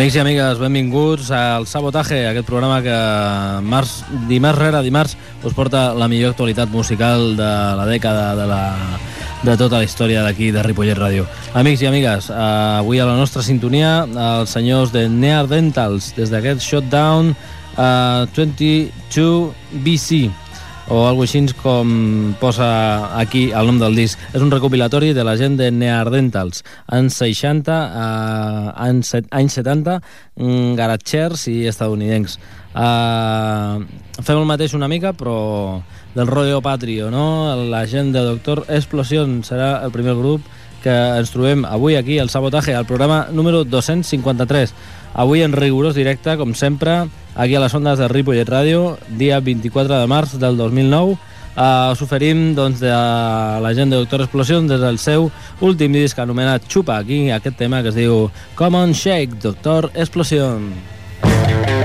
Amics i amigues, benvinguts al Sabotaje, aquest programa que març, dimarts rere dimarts us porta la millor actualitat musical de la dècada de, la, de tota la història d'aquí de Ripollet Ràdio. Amics i amigues, eh, avui a la nostra sintonia els senyors de Neardentals des d'aquest Shutdown eh, 22 BC o alguna així com posa aquí el nom del disc. És un recopilatori de la gent de Neardentals, anys 60, eh, anys, anys 70, mm, garatxers i estadounidencs. Eh, fem el mateix una mica, però del rotllo patrio, no? La gent de Doctor Explosion serà el primer grup que ens trobem avui aquí al Sabotaje, al programa número 253. Avui en rigorós directe, com sempre, aquí a les ondes de Ripollet Ràdio, dia 24 de març del 2009. Uh, us oferim doncs, de la gent de Doctor Explosion des del seu últim disc anomenat Xupa, aquí aquest tema que es diu Common Shake, Doctor Explosion. Come on,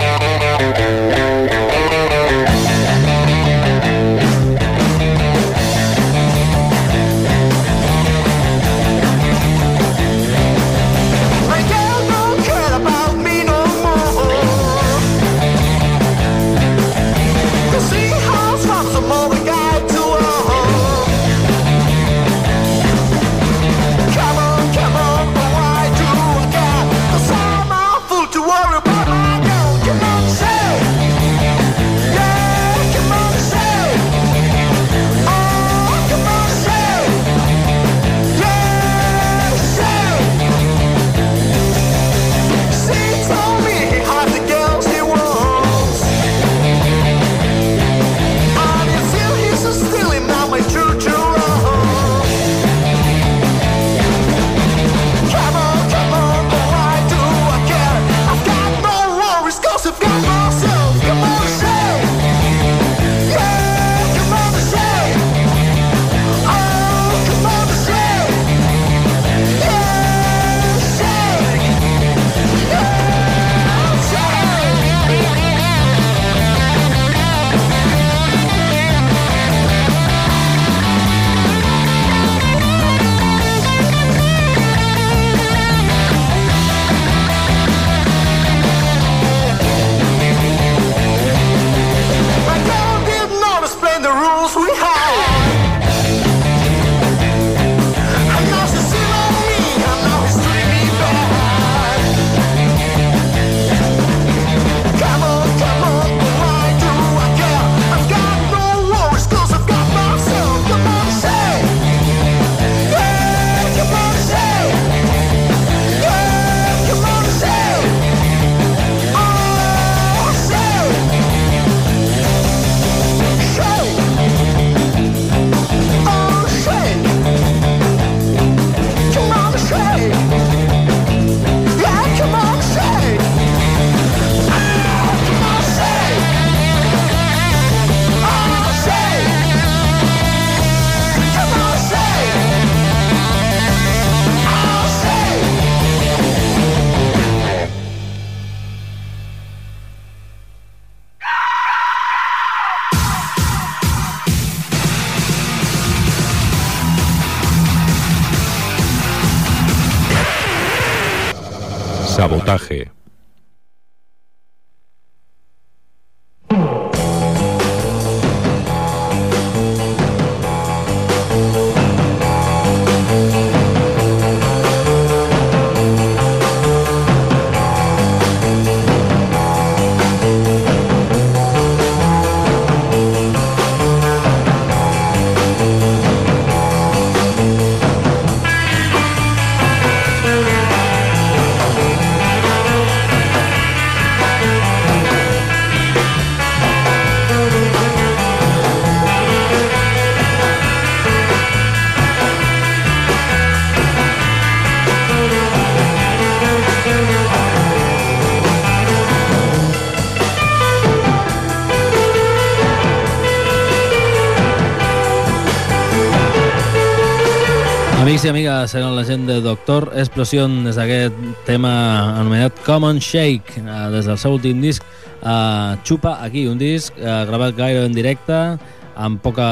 Amics i amigues, eren la gent de Doctor Explosion des d'aquest tema anomenat Common Shake, eh, des del seu últim disc, eh, Xupa aquí, un disc eh, gravat gaire en directe, amb, poca,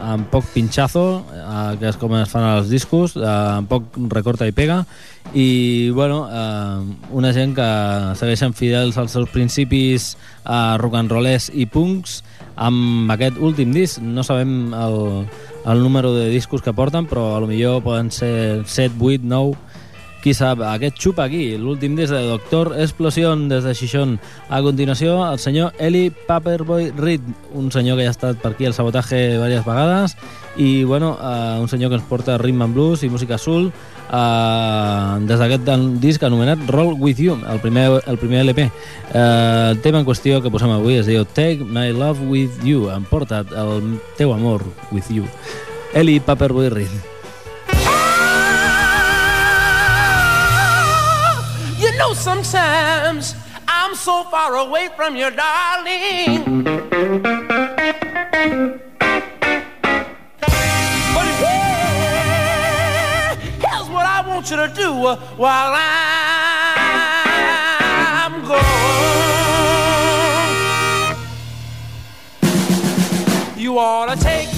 amb poc pinchazo, eh, que és com es fan els discos, eh, amb poc recorta i pega, i bueno, eh, una gent que segueixen fidels als seus principis eh, rock and rollers i punks, amb aquest últim disc, no sabem el, el número de discos que porten, però a lo millor poden ser 7, 8, 9, qui sap. Aquest xup aquí, l'últim disc de Doctor Explosion des de Xixón. A continuació, el senyor Eli Paperboy Reed, un senyor que ja ha estat per aquí al sabotatge diverses vegades, i bueno, uh, un senyor que ens porta rhythm and blues i música soul, uh, des d'aquest disc anomenat Roll With You, el primer, el primer LP. Uh, el tema en qüestió que posem avui es diu Take My Love With You, em porta el teu amor with you. Eli Paperboy Reed. You know, sometimes I'm so far away from you, darling. Want you to do while I'm gone. You ought to take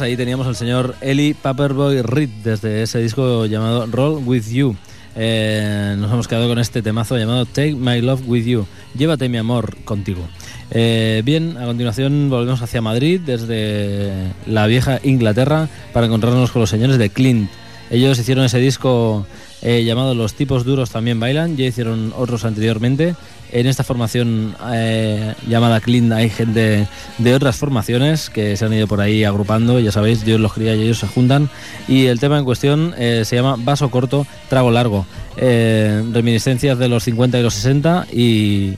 Ahí teníamos al señor Eli Paperboy Reed desde ese disco llamado Roll With You. Eh, nos hemos quedado con este temazo llamado Take My Love With You. Llévate mi amor contigo. Eh, bien, a continuación volvemos hacia Madrid desde la vieja Inglaterra para encontrarnos con los señores de Clint. Ellos hicieron ese disco eh, llamado Los tipos duros también bailan, ya hicieron otros anteriormente. En esta formación eh, llamada Clint hay gente de otras formaciones que se han ido por ahí agrupando, ya sabéis, Dios los cría y ellos se juntan. Y el tema en cuestión eh, se llama Vaso corto, trago largo. Eh, reminiscencias de los 50 y los 60 y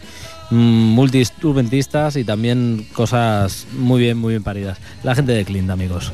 mm, multiturbentistas y también cosas muy bien, muy bien paridas. La gente de Clint, amigos.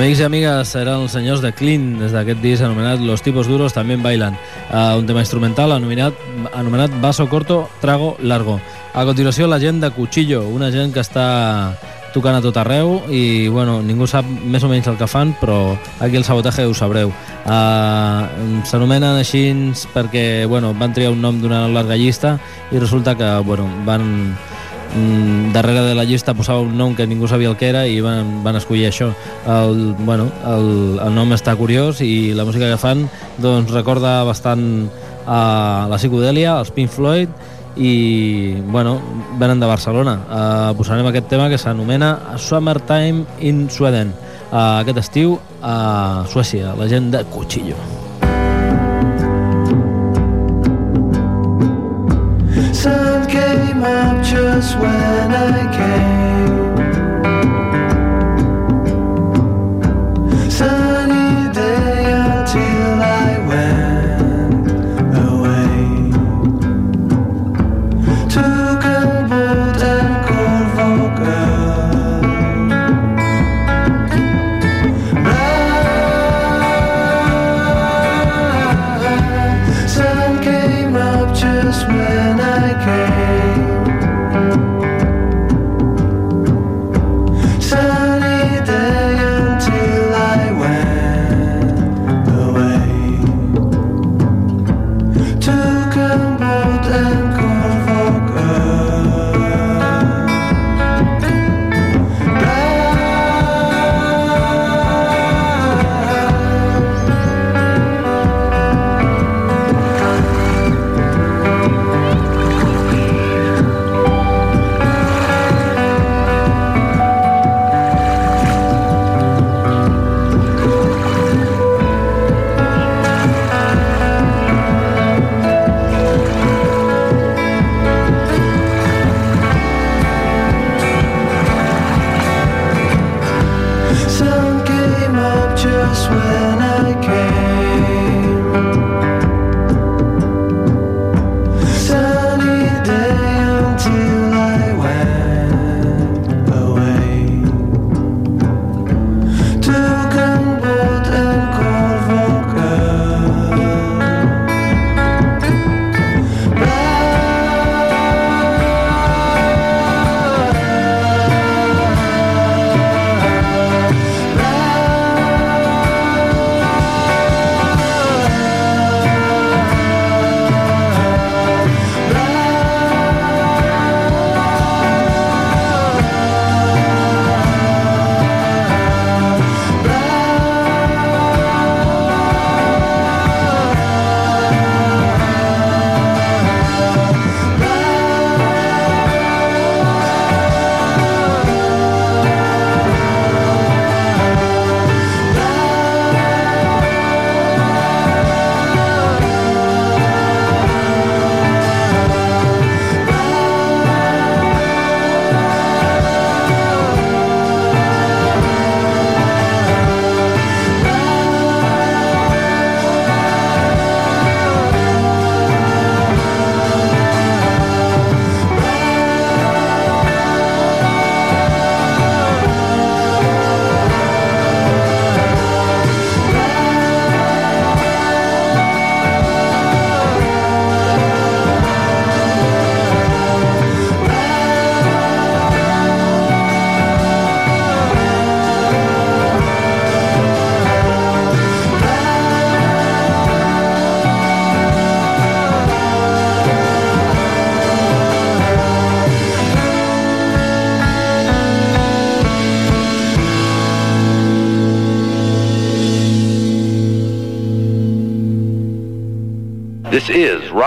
Amics i amigues, eren els senyors de Clean des d'aquest disc anomenat Los tipos duros también bailan, uh, un tema instrumental anomenat, anomenat Vaso corto, trago largo. A continuació, la gent de Cuchillo, una gent que està tocant a tot arreu i bueno, ningú sap més o menys el que fan però aquí el sabotatge ho sabreu uh, s'anomenen així perquè bueno, van triar un nom d'una larga llista i resulta que bueno, van darrere de la llista posava un nom que ningú sabia el que era i van, van escollir això. El, bueno, el, el nom està curiós i la música que fan doncs recorda bastant a la psicodèlia, als Pink Floyd i bueno, venen de Barcelona. Uh, posarem aquest tema que s'anomena Summertime in Sweden. Uh, aquest estiu a Suècia la gent de Cuchillo just when I came.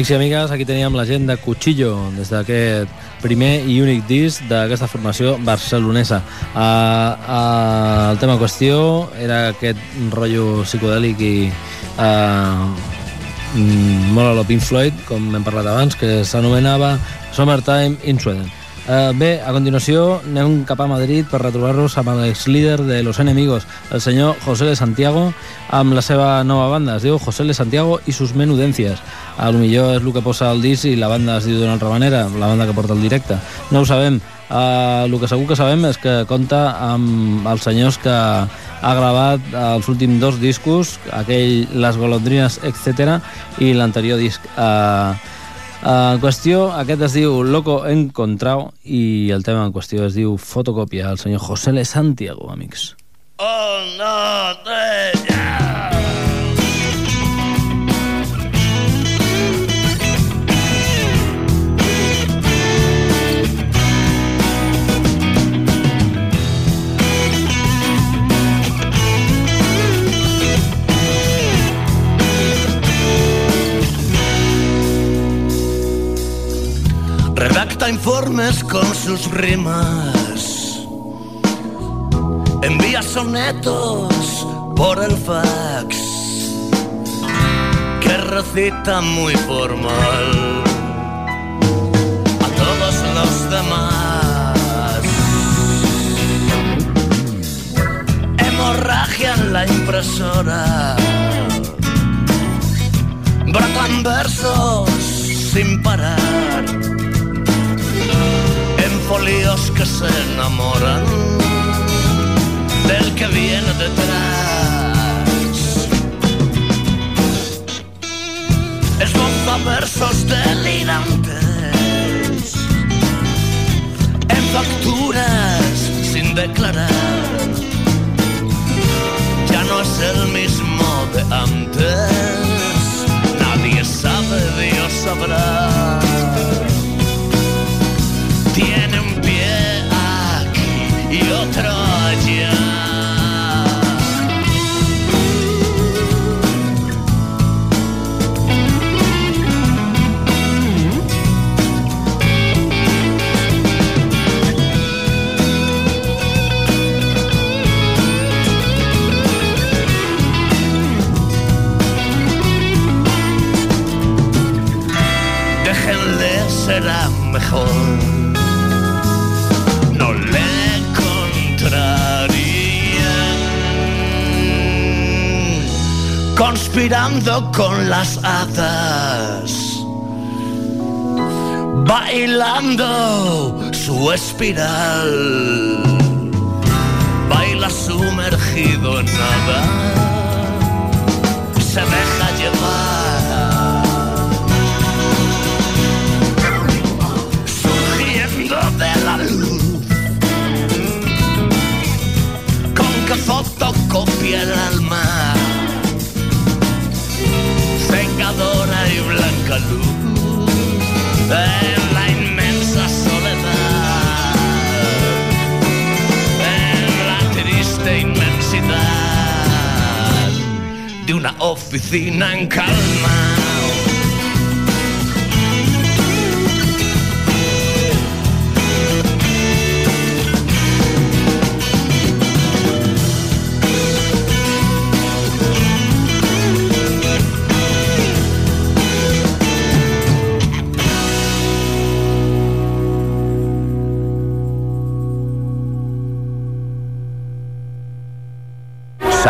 Amics i amigues, aquí teníem la gent de Cuchillo, des d'aquest primer i únic disc d'aquesta formació barcelonesa. Uh, uh, el tema en qüestió era aquest rotllo psicodèlic i uh, molt a lo Pink Floyd, com hem parlat abans, que s'anomenava Summertime in Sweden. Uh, bé, a continuació anem cap a Madrid per retrobar-nos amb l'ex-líder de Los Enemigos, el senyor José de Santiago, amb la seva nova banda. Es diu José de Santiago i sus menudencias. A lo millor és el que posa el disc i la banda es diu d'una altra manera, la banda que porta el directe. No ho sabem. Uh, el que segur que sabem és que compta amb els senyors que ha gravat els últims dos discos, aquell Les golondrines, etc i l'anterior disc. Uh, en qüestió, aquest es diu Loco Encontrao i el tema en qüestió es diu Fotocòpia, el senyor José Le Santiago, amics. Un, dos, tres, ja! Con sus rimas. Envía sonetos por el fax. Que recita muy formal a todos los demás. Hemorragia en la impresora. Brotan versos sin parar folios que se enamoran del que viene detrás. Esboza versos delirantes en facturas sin declarar. Ya no es el mismo de antes, nadie sabe, Dios sabrá será mejor. No le contrarían, conspirando con las hadas, bailando su espiral, baila sumergido en nada, se deja llevar. Fotocopia el alma cegadora y blanca luz en la inmensa soledad en la triste inmensidad de una oficina en calma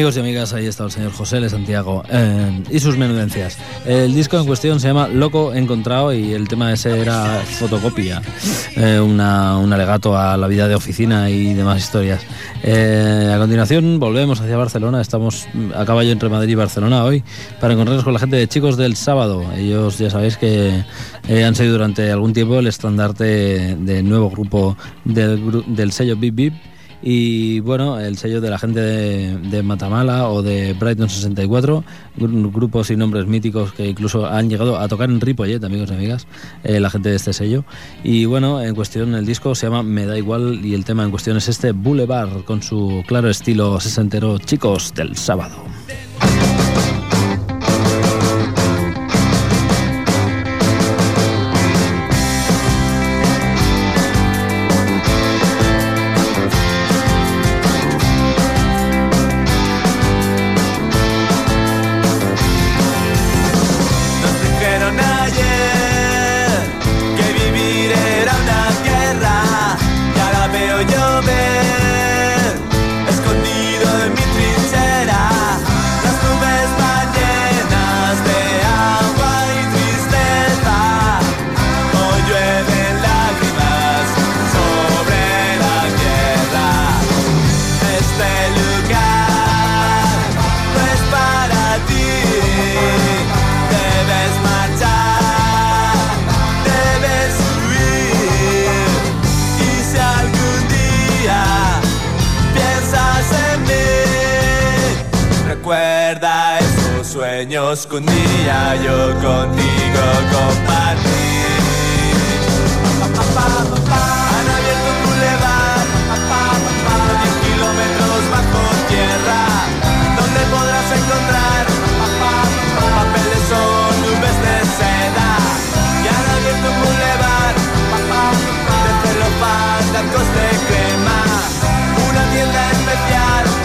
Amigos y amigas, ahí está el señor José L. Santiago eh, y sus menudencias. El disco en cuestión se llama Loco Encontrado y el tema ese era fotocopia, eh, una- un alegato a la vida de oficina y demás historias. Eh, a continuación volvemos hacia Barcelona, estamos a caballo entre Madrid y Barcelona hoy para encontrarnos con la gente de Chicos del Sábado. Ellos ya sabéis que eh, han sido durante algún tiempo el estandarte del nuevo grupo del, del sello Bip Bip. Y bueno, el sello de la gente de, Matamala o de Brighton 64, gru- grupos y nombres míticos que incluso han llegado a tocar en Ripollet, amigos y amigas, eh, la gente de este sello. Y bueno, en cuestión el disco se llama Me da igual y el tema en cuestión es este Boulevard con su claro estilo sesentero Chicos del Sábado. Sueños que un día yo contigo compartí. Han abierto un bulevar a 10 kilómetros bajo tierra, donde podrás encontrar papeles o nubes de seda. Y han abierto un bulevar de celofán, de arcos de crema, una tienda especial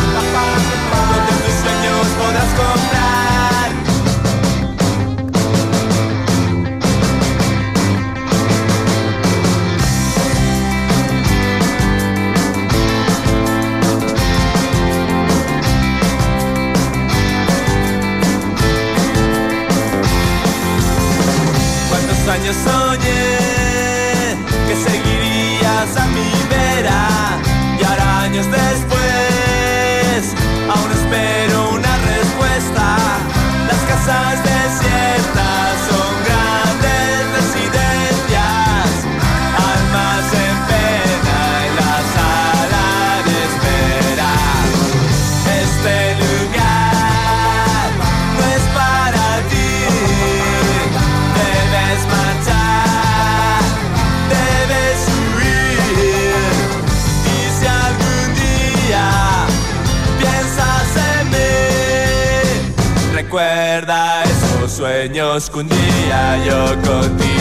¿Cuántos años soñé que seguirías a mi vera? Y ahora años después, escondía yo contigo.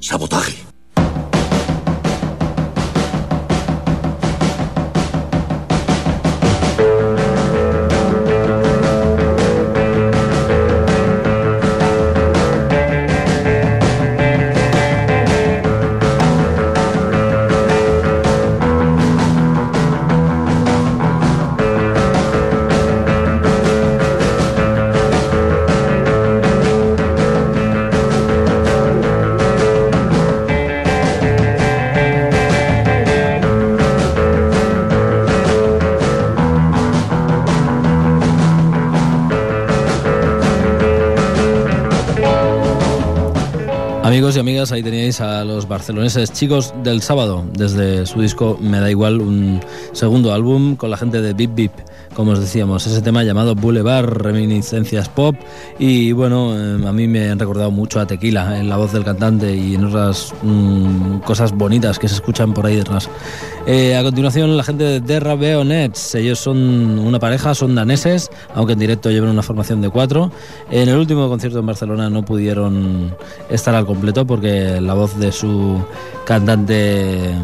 Sabotaje. Y amigas, ahí teníais a los barceloneses chicos del sábado, desde su disco Me da igual, un segundo álbum con la gente de Bip Bip, como os decíamos, ese tema llamado Boulevard, reminiscencias pop, y bueno, eh, a mí me han recordado mucho a Tequila en la voz del cantante y en otras mm, cosas bonitas que se escuchan por ahí detrás. Eh, a continuación, la gente de The Raveonets, ellos son una pareja, son daneses, aunque en directo llevan una formación de cuatro. En el último concierto en Barcelona no pudieron estar al completo porque la voz de su cantante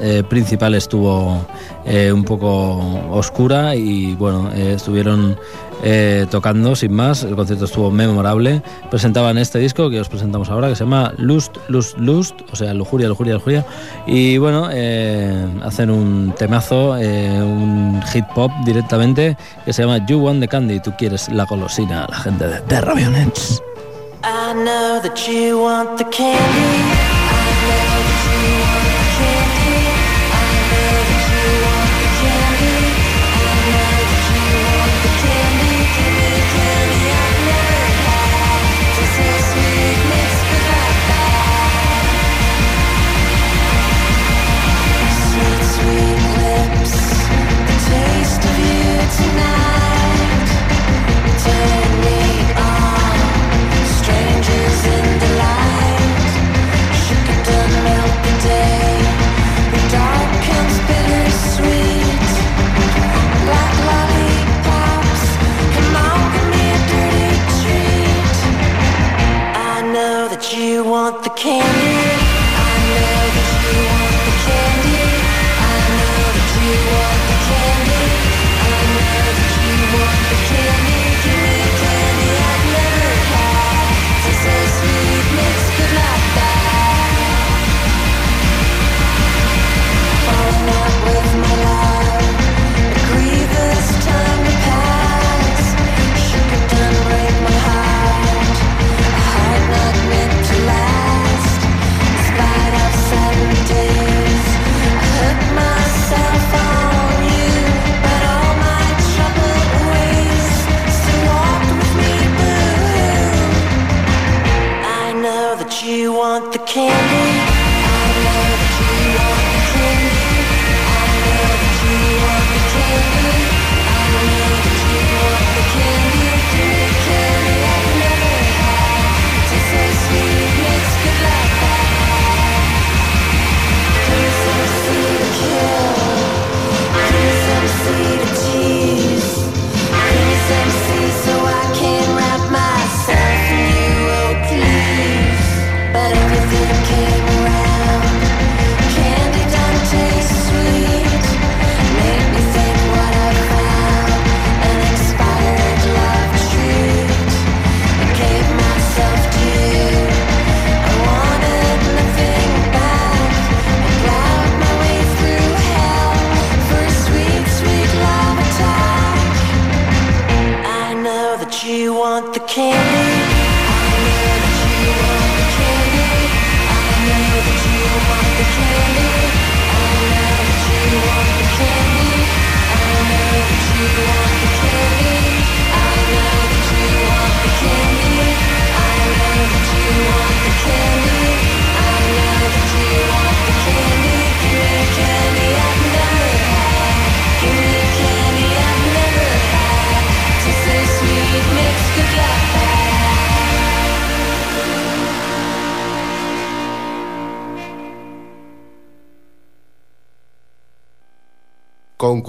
eh, principal estuvo eh, un poco oscura y bueno, estuvieron eh, tocando sin más, el concierto estuvo memorable, presentaban este disco que os presentamos ahora que se llama Lust, Lust, Lust, o sea, lujuria, lujuria, lujuria, y bueno, eh, hacen un temazo, eh, un hit pop directamente que se llama You Want the Candy, tú quieres la golosina, la gente de want the candy. Candy.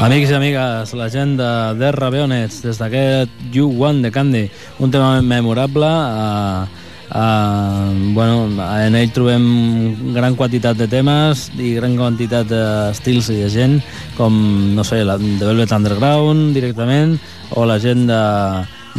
Amics i amigues, la gent de The Raveonets, des d'aquest You Want the Candy, un tema memorable. Uh, uh, bueno, en ell trobem gran quantitat de temes i gran quantitat d'estils i de gent, com, no sé, la de Velvet Underground directament, o la gent de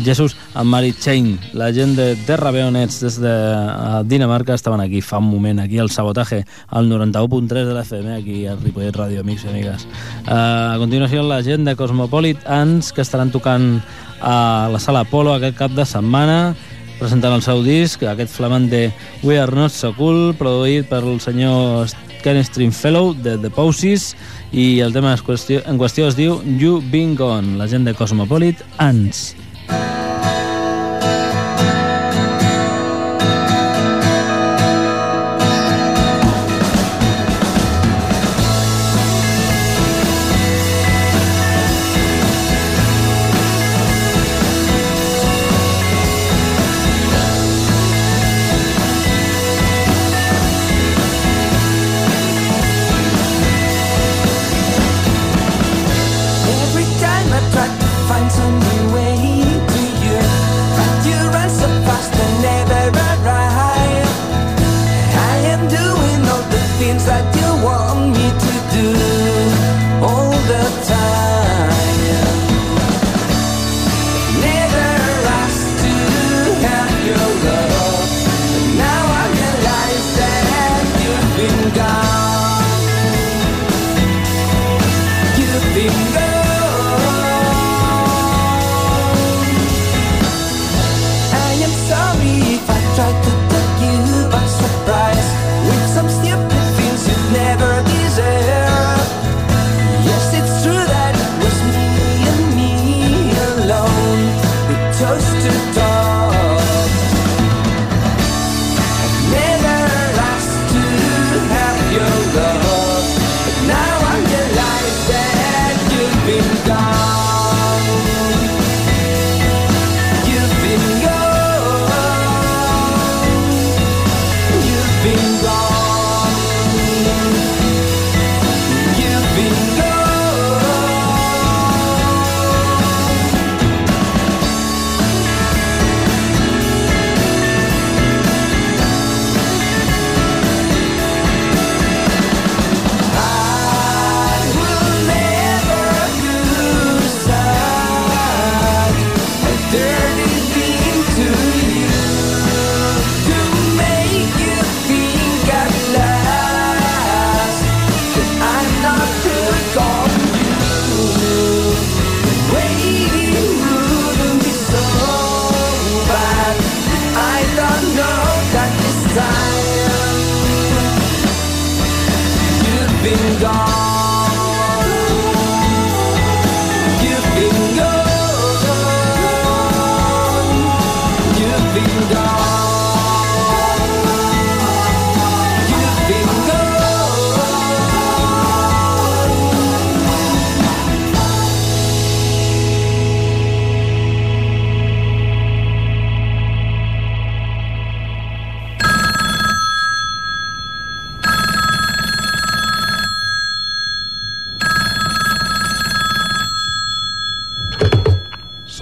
Jesus and Mary Chain, la gent de Terra Beonets des de uh, Dinamarca estaven aquí fa un moment, aquí al Sabotaje, al 91.3 de la FM, aquí al Ripollet Ràdio, amics i amigues. Uh, a continuació, la gent de Cosmopolit Ants, que estaran tocant a la Sala Apolo aquest cap de setmana, presentant el seu disc, aquest flamant de We Are Not So Cool, produït per el senyor Ken Stringfellow de The Poses, i el tema en qüestió, en qüestió es diu You Been Gone, la gent de Cosmopolit Ants. Thank you.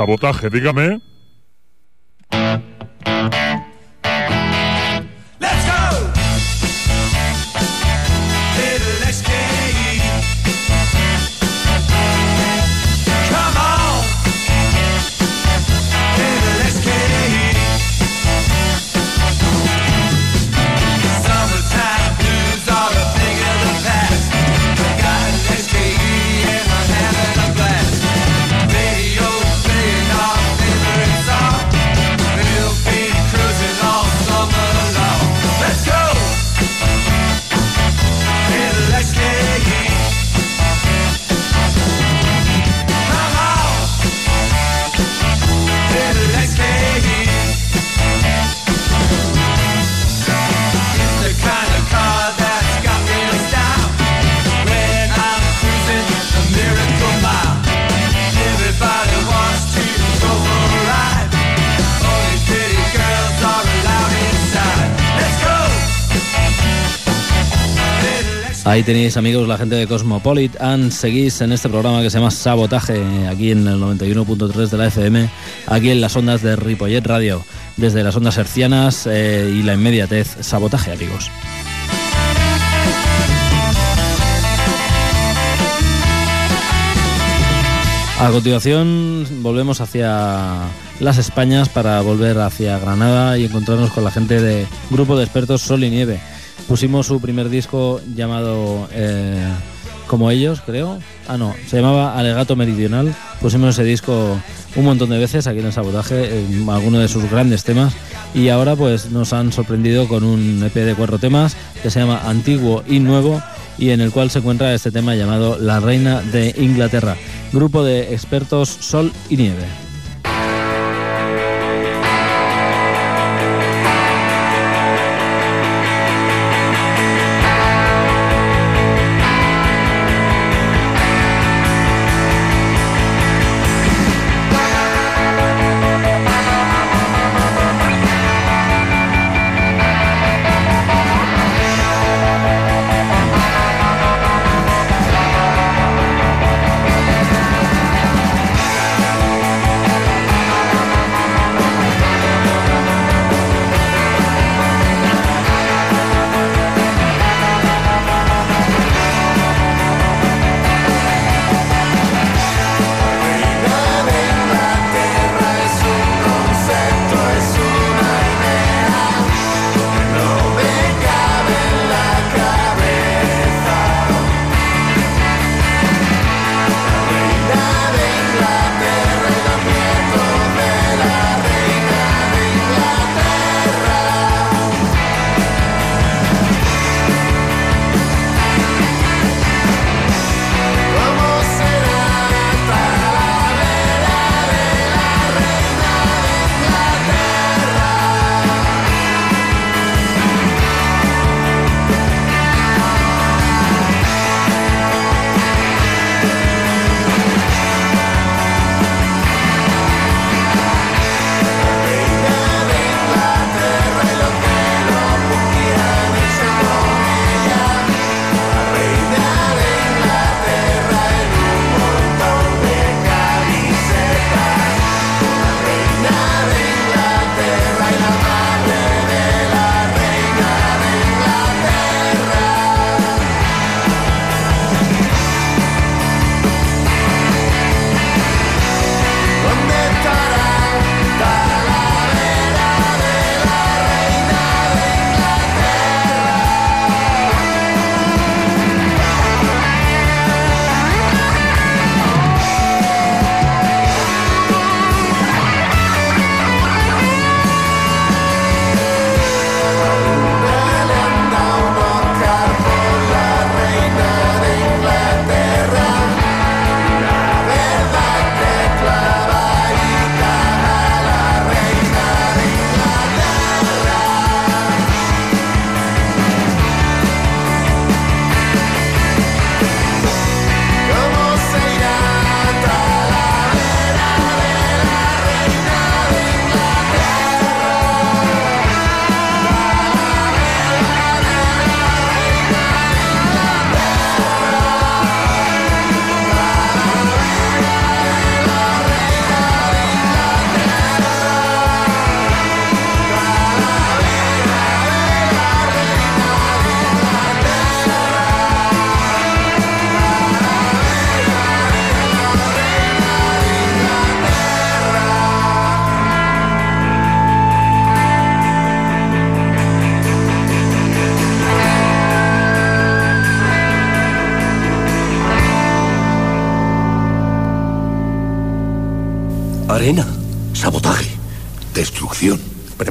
Sabotaje, dígame. Ahí tenéis amigos la gente de Cosmopolitan, seguís en este programa que se llama Sabotaje, aquí en el 91.3 de la FM, aquí en las ondas de Ripollet Radio, desde las ondas hercianas eh, y la inmediatez. Sabotaje, amigos. A continuación volvemos hacia las Españas para volver hacia Granada y encontrarnos con la gente de Grupo de Expertos Sol y Nieve. Pusimos su primer disco llamado eh, Como ellos, creo. Ah, no, se llamaba Alegato Meridional. Pusimos ese disco un montón de veces aquí en el sabotaje, en de sus grandes temas. Y ahora pues nos han sorprendido con un EP de cuatro temas que se llama Antiguo y Nuevo y en el cual se encuentra este tema llamado La Reina de Inglaterra. Grupo de expertos Sol y Nieve.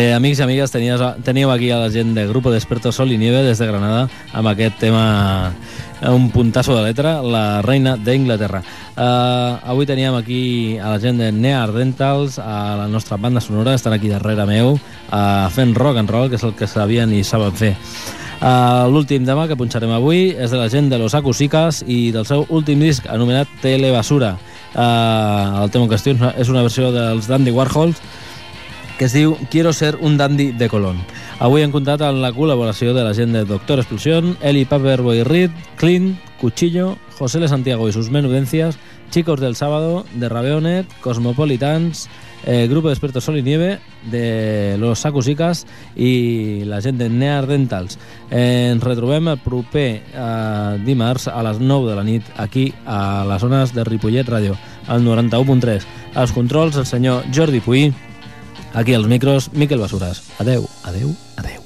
Eh, amics i amigues, tenies, teníeu aquí a la gent de Grupo de Expertos Sol i Nieve des de Granada amb aquest tema, eh, un puntasso de letra, la reina d'Inglaterra. Eh, avui teníem aquí a la gent de Near Dentals, a la nostra banda sonora, estan aquí darrere meu, eh, fent rock and roll, que és el que sabien i saben fer. Uh, L'últim tema que punxarem avui és de la gent de Los Acusicas i del seu últim disc anomenat Telebasura. Uh, el tema en qüestió és una versió dels Dandy Warhols que es diu Quiero ser un dandy de Colón. Avui hem comptat amb la col·laboració de la gent de Doctor Explosió, Eli Paperboy Reed, Clint, Cuchillo, José L. Santiago y sus menudencias, Chicos del Sábado, de Rabeonet, Cosmopolitans, eh, Grupo de Expertos Sol y Nieve, de Los Sacusicas i la gent de Near Dentals. Eh, ens retrobem el proper eh, dimarts a les 9 de la nit aquí a les zones de Ripollet Ràdio, al 91.3. Als controls el senyor Jordi Puy, Aquí als micros, Miquel Basuras. Adeu, adeu, adeu.